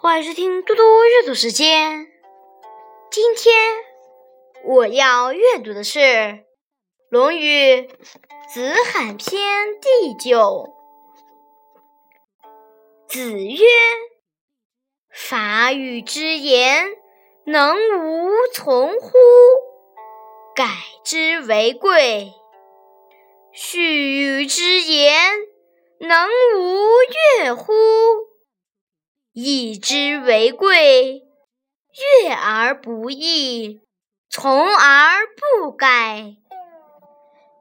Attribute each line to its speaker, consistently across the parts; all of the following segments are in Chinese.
Speaker 1: 欢迎收听嘟嘟阅读时间。今天我要阅读的是《论语·子罕篇》第九。子曰：“法语之言，能无从乎？改之为贵。序语之言，能无悦乎？”以之为贵，悦而不易，从而不改，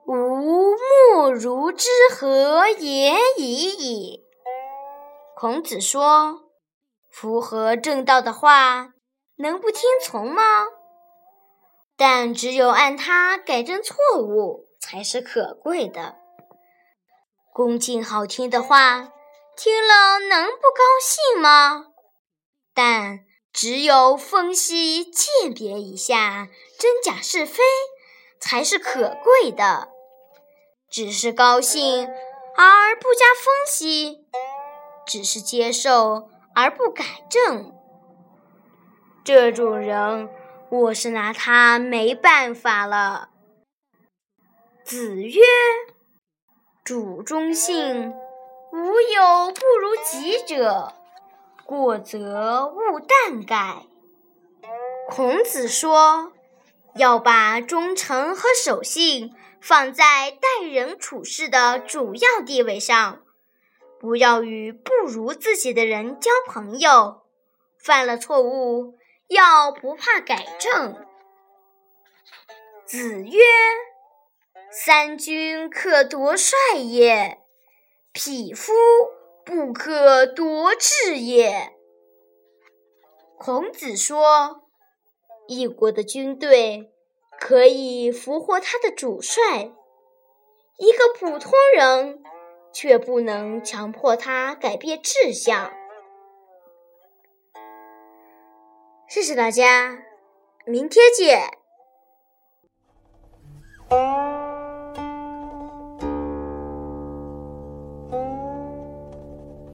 Speaker 1: 吾莫如之何也已矣。孔子说：“符合正道的话，能不听从吗？但只有按它改正错误，才是可贵的。恭敬好听的话。”听了能不高兴吗？但只有分析鉴别一下真假是非，才是可贵的。只是高兴而不加分析，只是接受而不改正，这种人，我是拿他没办法了。子曰：“主忠信。”无有不如己者，过则勿惮改。孔子说，要把忠诚和守信放在待人处事的主要地位上，不要与不如自己的人交朋友。犯了错误，要不怕改正。子曰：“三军可夺帅也。”匹夫不可夺志也。孔子说一国的军队可以俘获他的主帅一个普通人却不能强迫他改变志向。谢谢大家明天见。